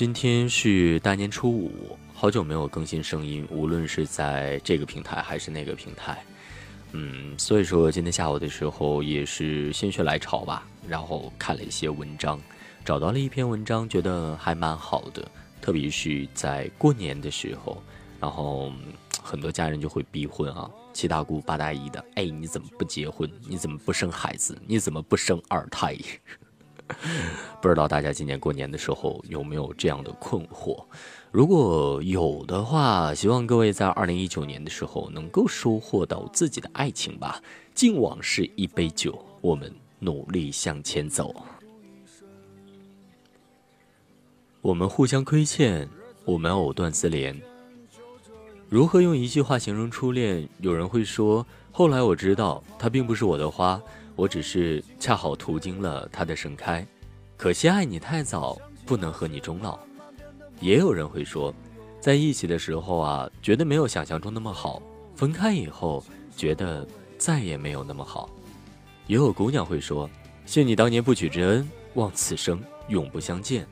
今天是大年初五，好久没有更新声音，无论是在这个平台还是那个平台，嗯，所以说今天下午的时候也是心血来潮吧，然后看了一些文章，找到了一篇文章，觉得还蛮好的，特别是在过年的时候，然后很多家人就会逼婚啊，七大姑八大姨的，哎，你怎么不结婚？你怎么不生孩子？你怎么不生二胎？不知道大家今年过年的时候有没有这样的困惑？如果有的话，希望各位在二零一九年的时候能够收获到自己的爱情吧。敬往事一杯酒，我们努力向前走。我们互相亏欠，我们藕断丝连。如何用一句话形容初恋？有人会说，后来我知道，它并不是我的花。我只是恰好途经了它的盛开，可惜爱你太早，不能和你终老。也有人会说，在一起的时候啊，觉得没有想象中那么好；分开以后，觉得再也没有那么好。也有姑娘会说，谢你当年不娶之恩，望此生永不相见。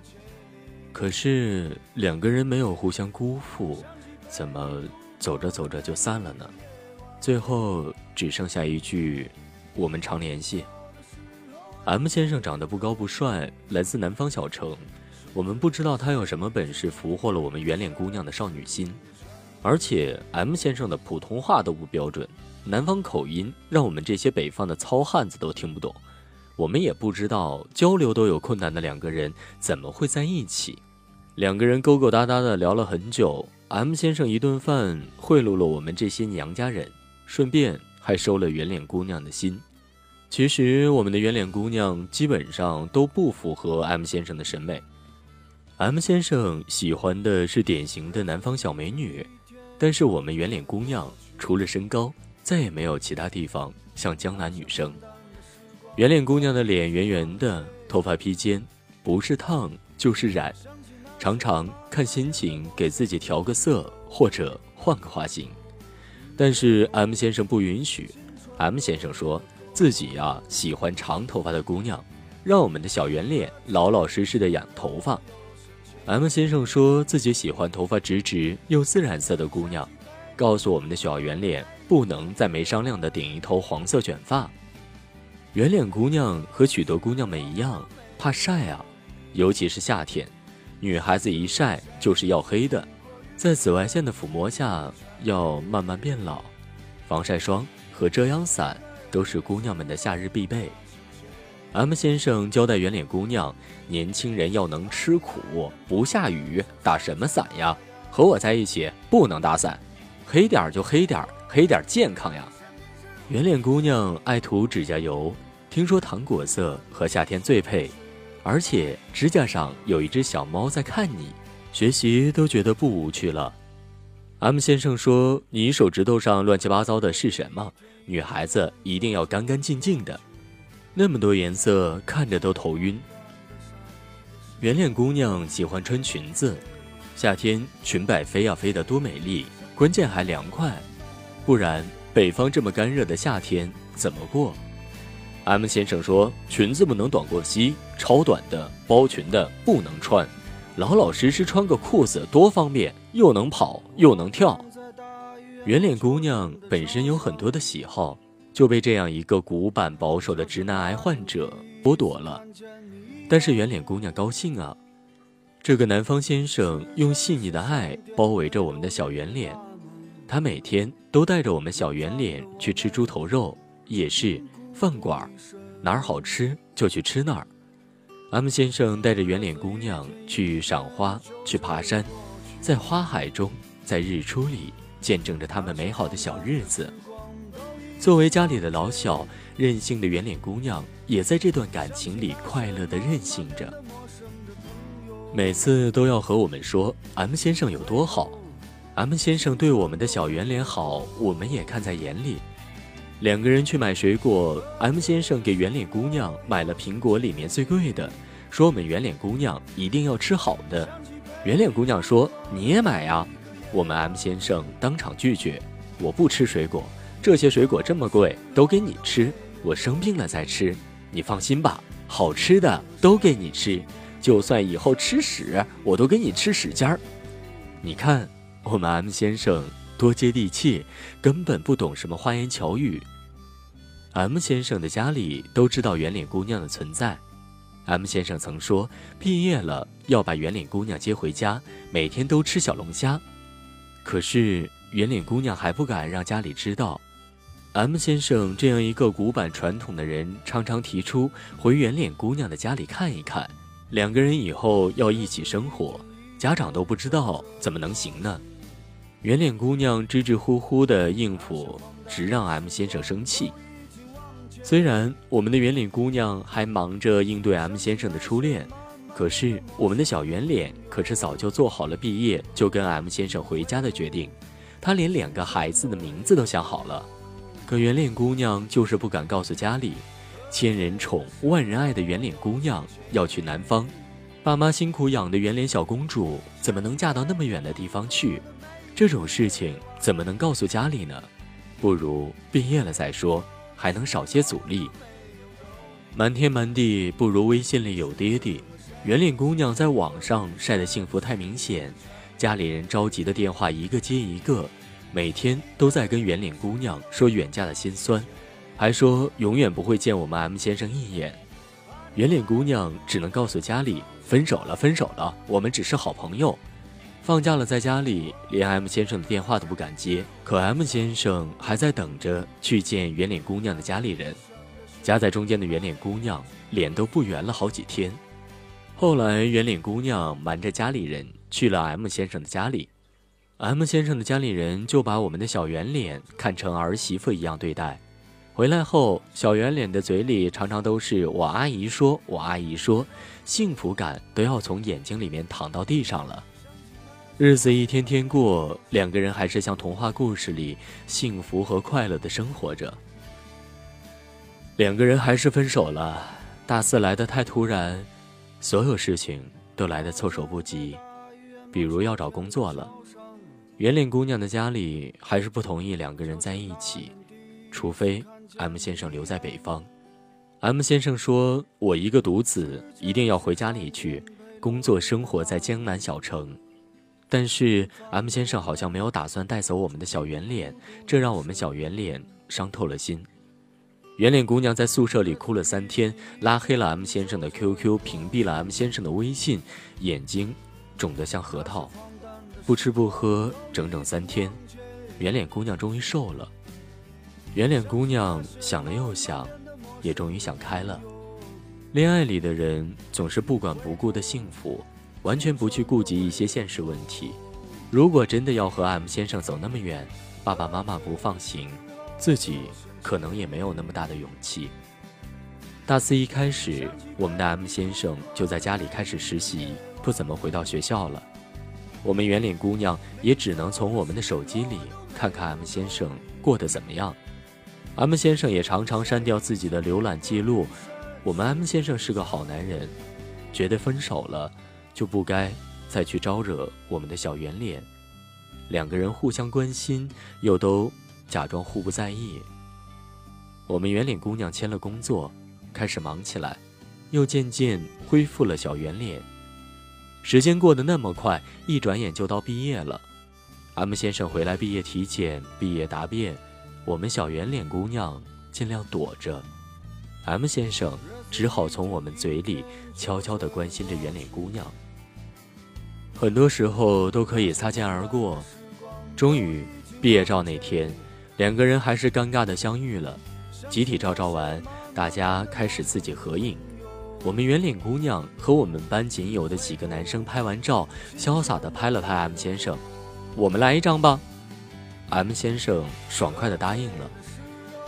可是两个人没有互相辜负，怎么走着走着就散了呢？最后只剩下一句。我们常联系。M 先生长得不高不帅，来自南方小城。我们不知道他有什么本事俘获了我们圆脸姑娘的少女心，而且 M 先生的普通话都不标准，南方口音让我们这些北方的糙汉子都听不懂。我们也不知道交流都有困难的两个人怎么会在一起。两个人勾勾搭搭的聊了很久，M 先生一顿饭贿赂了我们这些娘家人，顺便还收了圆脸姑娘的心。其实我们的圆脸姑娘基本上都不符合 M 先生的审美。M 先生喜欢的是典型的南方小美女，但是我们圆脸姑娘除了身高，再也没有其他地方像江南女生。圆脸姑娘的脸圆圆的，头发披肩，不是烫就是染，常常看心情给自己调个色或者换个发型，但是 M 先生不允许。M 先生说。自己呀喜欢长头发的姑娘，让我们的小圆脸老老实实的养头发。M 先生说自己喜欢头发直直又自然色的姑娘，告诉我们的小圆脸不能再没商量的顶一头黄色卷发。圆脸姑娘和许多姑娘们一样怕晒啊，尤其是夏天，女孩子一晒就是要黑的，在紫外线的抚摸下要慢慢变老。防晒霜和遮阳伞。都是姑娘们的夏日必备。M 先生交代圆脸姑娘，年轻人要能吃苦，不下雨打什么伞呀？和我在一起不能打伞，黑点儿就黑点儿，黑点儿健康呀。圆脸姑娘爱涂指甲油，听说糖果色和夏天最配，而且指甲上有一只小猫在看你，学习都觉得不无趣了。M 先生说：“你手指头上乱七八糟的是什么？”女孩子一定要干干净净的，那么多颜色看着都头晕。圆脸姑娘喜欢穿裙子，夏天裙摆飞呀飞的多美丽，关键还凉快，不然北方这么干热的夏天怎么过？M 先生说裙子不能短过膝，超短的包裙的不能穿，老老实实穿个裤子多方便，又能跑又能跳。圆脸姑娘本身有很多的喜好，就被这样一个古板保守的直男癌患者剥夺了。但是圆脸姑娘高兴啊，这个南方先生用细腻的爱包围着我们的小圆脸，他每天都带着我们小圆脸去吃猪头肉，夜市、饭馆，哪儿好吃就去吃哪儿。M 先生带着圆脸姑娘去赏花，去爬山，在花海中，在日出里。见证着他们美好的小日子。作为家里的老小，任性的圆脸姑娘也在这段感情里快乐的任性着。每次都要和我们说 M 先生有多好，M 先生对我们的小圆脸好，我们也看在眼里。两个人去买水果，M 先生给圆脸姑娘买了苹果里面最贵的，说我们圆脸姑娘一定要吃好的。圆脸姑娘说：“你也买呀。”我们 M 先生当场拒绝，我不吃水果，这些水果这么贵，都给你吃，我生病了再吃。你放心吧，好吃的都给你吃，就算以后吃屎，我都给你吃屎尖儿。你看，我们 M 先生多接地气，根本不懂什么花言巧语。M 先生的家里都知道圆脸姑娘的存在。M 先生曾说，毕业了要把圆脸姑娘接回家，每天都吃小龙虾。可是圆脸姑娘还不敢让家里知道。M 先生这样一个古板传统的人，常常提出回圆脸姑娘的家里看一看，两个人以后要一起生活，家长都不知道怎么能行呢？圆脸姑娘支支吾吾的应付，直让 M 先生生气。虽然我们的圆脸姑娘还忙着应对 M 先生的初恋，可是我们的小圆脸可是早就做好了毕业就跟 M 先生回家的决定，她连两个孩子的名字都想好了。可圆脸姑娘就是不敢告诉家里，千人宠、万人爱的圆脸姑娘要去南方，爸妈辛苦养的圆脸小公主怎么能嫁到那么远的地方去？这种事情怎么能告诉家里呢？不如毕业了再说，还能少些阻力。瞒天瞒地不如微信里有爹爹。圆脸姑娘在网上晒的幸福太明显，家里人着急的电话一个接一个。每天都在跟圆脸姑娘说远嫁的心酸，还说永远不会见我们 M 先生一眼。圆脸姑娘只能告诉家里分手了，分手了，我们只是好朋友。放假了，在家里连 M 先生的电话都不敢接。可 M 先生还在等着去见圆脸姑娘的家里人。夹在中间的圆脸姑娘脸都不圆了好几天。后来，圆脸姑娘瞒着家里人去了 M 先生的家里。M 先生的家里人就把我们的小圆脸看成儿媳妇一样对待。回来后，小圆脸的嘴里常常都是“我阿姨说，我阿姨说”，幸福感都要从眼睛里面淌到地上了。日子一天天过，两个人还是像童话故事里幸福和快乐的生活着。两个人还是分手了。大四来的太突然，所有事情都来得措手不及，比如要找工作了。圆脸姑娘的家里还是不同意两个人在一起，除非 M 先生留在北方。M 先生说：“我一个独子，一定要回家里去工作，生活在江南小城。”但是 M 先生好像没有打算带走我们的小圆脸，这让我们小圆脸伤透了心。圆脸姑娘在宿舍里哭了三天，拉黑了 M 先生的 QQ，屏蔽了 M 先生的微信，眼睛肿得像核桃。不吃不喝整整三天，圆脸姑娘终于瘦了。圆脸姑娘想了又想，也终于想开了。恋爱里的人总是不管不顾的幸福，完全不去顾及一些现实问题。如果真的要和 M 先生走那么远，爸爸妈妈不放行，自己可能也没有那么大的勇气。大四一开始，我们的 M 先生就在家里开始实习，不怎么回到学校了。我们圆脸姑娘也只能从我们的手机里看看 M 先生过得怎么样。M 先生也常常删掉自己的浏览记录。我们 M 先生是个好男人，觉得分手了就不该再去招惹我们的小圆脸。两个人互相关心，又都假装互不在意。我们圆脸姑娘签了工作，开始忙起来，又渐渐恢复了小圆脸。时间过得那么快，一转眼就到毕业了。M 先生回来毕业体检、毕业答辩，我们小圆脸姑娘尽量躲着。M 先生只好从我们嘴里悄悄地关心着圆脸姑娘。很多时候都可以擦肩而过，终于毕业照那天，两个人还是尴尬地相遇了。集体照照完，大家开始自己合影。我们圆脸姑娘和我们班仅有的几个男生拍完照，潇洒地拍了拍 M 先生：“我们来一张吧。”M 先生爽快地答应了，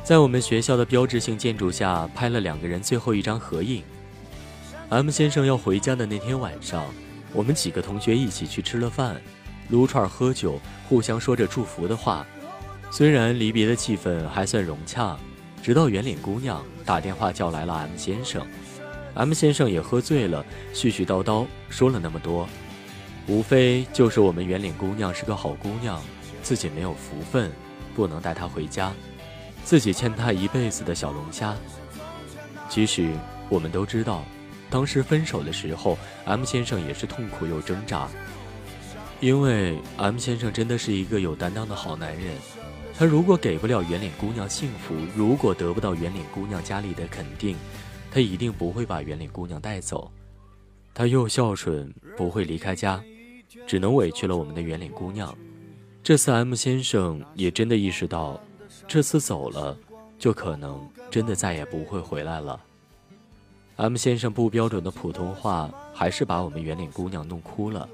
在我们学校的标志性建筑下拍了两个人最后一张合影。M 先生要回家的那天晚上，我们几个同学一起去吃了饭，撸串喝酒，互相说着祝福的话。虽然离别的气氛还算融洽，直到圆脸姑娘打电话叫来了 M 先生。M 先生也喝醉了，絮絮叨叨说了那么多，无非就是我们圆脸姑娘是个好姑娘，自己没有福分，不能带她回家，自己欠她一辈子的小龙虾。其实我们都知道，当时分手的时候，M 先生也是痛苦又挣扎，因为 M 先生真的是一个有担当的好男人。他如果给不了圆脸姑娘幸福，如果得不到圆脸姑娘家里的肯定，他一定不会把圆脸姑娘带走。他又孝顺，不会离开家，只能委屈了我们的圆脸姑娘。这次 M 先生也真的意识到，这次走了，就可能真的再也不会回来了。M 先生不标准的普通话，还是把我们圆脸姑娘弄哭了。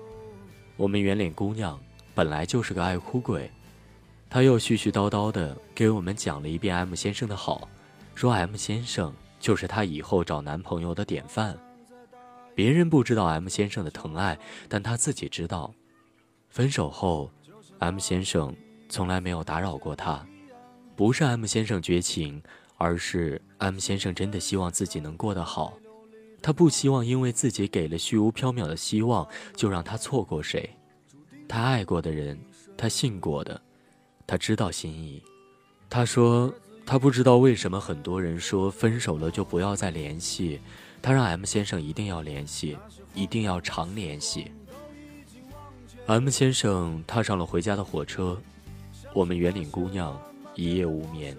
我们圆脸姑娘本来就是个爱哭鬼，他又絮絮叨叨的给我们讲了一遍 M 先生的好，说 M 先生就是他以后找男朋友的典范。别人不知道 M 先生的疼爱，但他自己知道。分手后，M 先生从来没有打扰过他，不是 M 先生绝情。而是 M 先生真的希望自己能过得好，他不希望因为自己给了虚无缥缈的希望，就让他错过谁。他爱过的人，他信过的，他知道心意。他说他不知道为什么很多人说分手了就不要再联系，他让 M 先生一定要联系，一定要常联系。M 先生踏上了回家的火车，我们圆脸姑娘一夜无眠。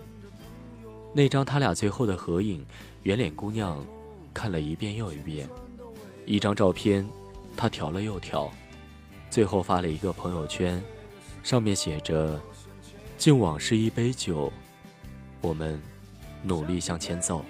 那张他俩最后的合影，圆脸姑娘看了一遍又一遍。一张照片，她调了又调，最后发了一个朋友圈，上面写着：“敬往事一杯酒，我们努力向前走。”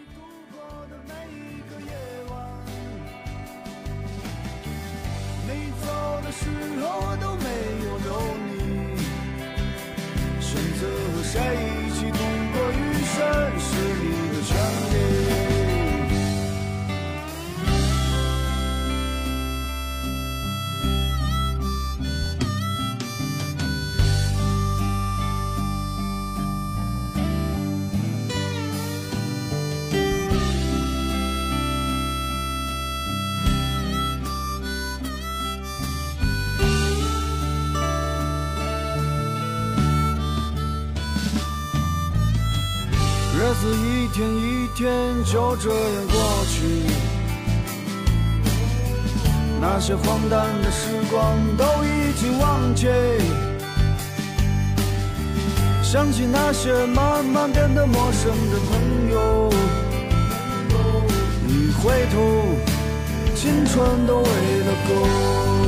日子一天一天就这样过去，那些荒诞的时光都已经忘记。想起那些慢慢变得陌生的朋友，一回头，青春都喂了狗。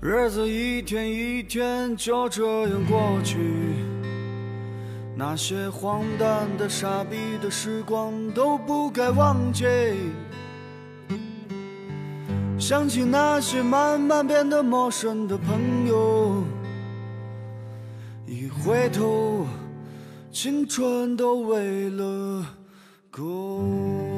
日子一天一天就这样过去，那些荒诞的、傻逼的时光都不该忘记。想起那些慢慢变得陌生的朋友，一回头。青春都为了狗。